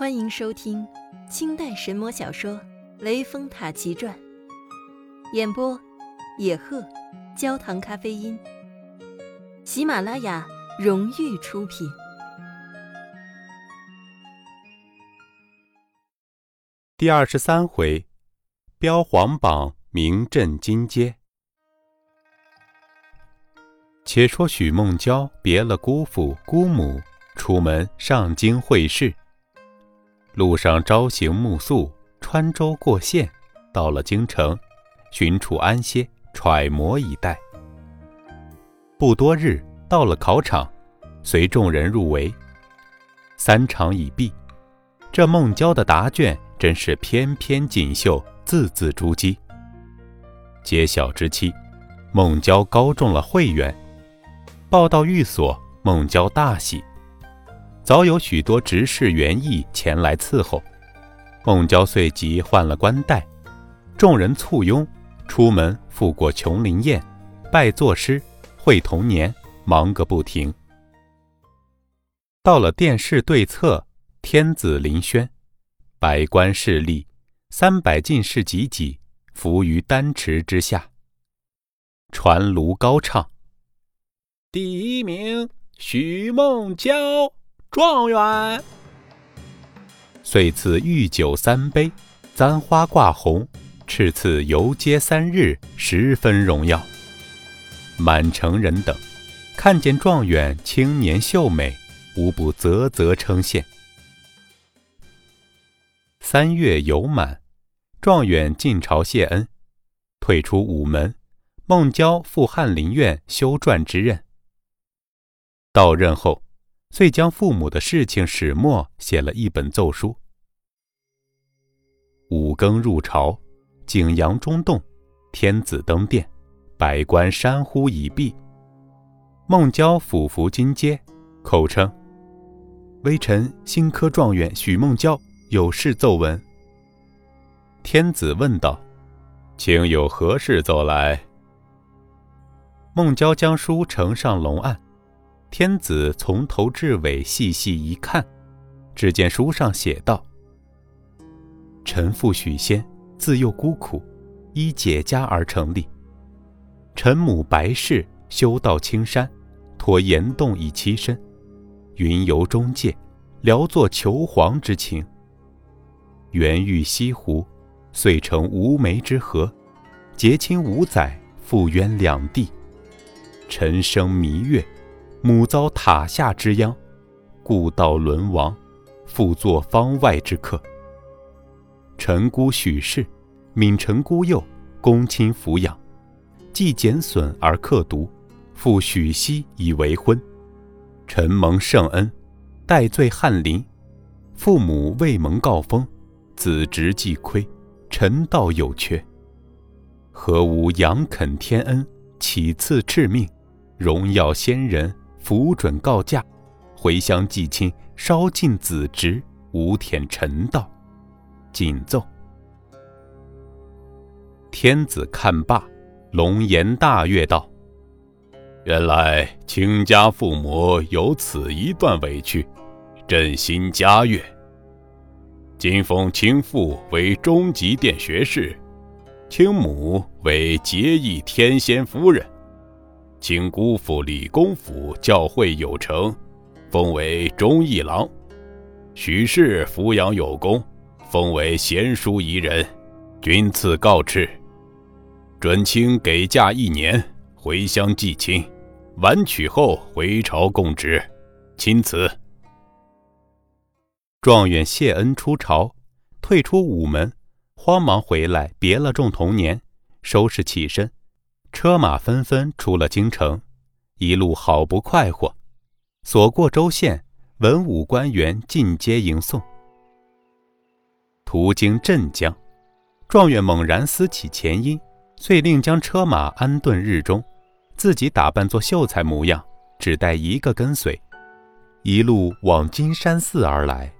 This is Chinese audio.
欢迎收听清代神魔小说《雷峰塔奇传》，演播：野鹤，焦糖咖啡因，喜马拉雅荣誉出品。第二十三回，标皇榜名震金阶。且说许梦娇别了姑父姑母，出门上京会试。路上朝行暮宿，穿州过县，到了京城，寻处安歇，揣摩以待。不多日，到了考场，随众人入围。三场已毕，这孟郊的答卷真是篇篇锦绣，字字珠玑。揭晓之期，孟郊高中了会员。报到寓所，孟郊大喜。早有许多执事员役前来伺候，孟郊遂即换了冠带，众人簇拥出门，赴过琼林宴，拜作诗，会童年，忙个不停。到了殿试对策，天子临轩，百官侍立，三百进士济济，伏于丹池之下，传炉高唱。第一名，许梦娇，状元。遂赐御酒三杯，簪花挂红，敕赐游街三日，十分荣耀。满城人等看见状元青年秀美，无不啧啧称羡。三月游满，状元进朝谢恩，退出午门，孟郊赴翰林院修撰之任。到任后，遂将父母的事情始末写了一本奏书。五更入朝，景阳中动，天子登殿，百官山呼已毕。孟郊俯伏金阶，口称：“微臣新科状元许孟郊有事奏闻。”天子问道：“请有何事奏来？”孟郊将书呈上龙案。天子从头至尾细细一看，只见书上写道：“臣父许仙，自幼孤苦，依解家而成立。臣母白氏修道青山，托岩洞以栖身，云游中界，聊作求凰之情。缘遇西湖，遂成无眉之河，结亲五载，复渊两地。臣生弥月。”母遭塔下之殃，故道沦亡，复作方外之客。臣姑许氏，敏臣孤幼，公亲抚养，既减损而克毒，复许熙以为婚。臣蒙圣恩，戴罪翰林，父母未蒙告封，子侄既亏，臣道有缺。何无仰恳天恩，启赐敕命，荣耀先人？符准告假，回乡祭亲，稍尽子职，无舔臣道。谨奏。天子看罢，龙颜大悦道：“原来卿家父母有此一段委屈，朕心嘉悦。今封卿父为中极殿学士，卿母为节义天仙夫人。”请姑父李公甫教诲有成，封为忠义郎；许氏抚养有功，封为贤淑宜人。君赐告敕，准卿给假一年，回乡祭亲，完娶后回朝供职。钦此。状元谢恩出朝，退出午门，慌忙回来别了众童年，收拾起身。车马纷纷出了京城，一路好不快活。所过州县，文武官员尽皆迎送。途经镇江，状元猛然思起前因，遂令将车马安顿日中，自己打扮作秀才模样，只带一个跟随，一路往金山寺而来。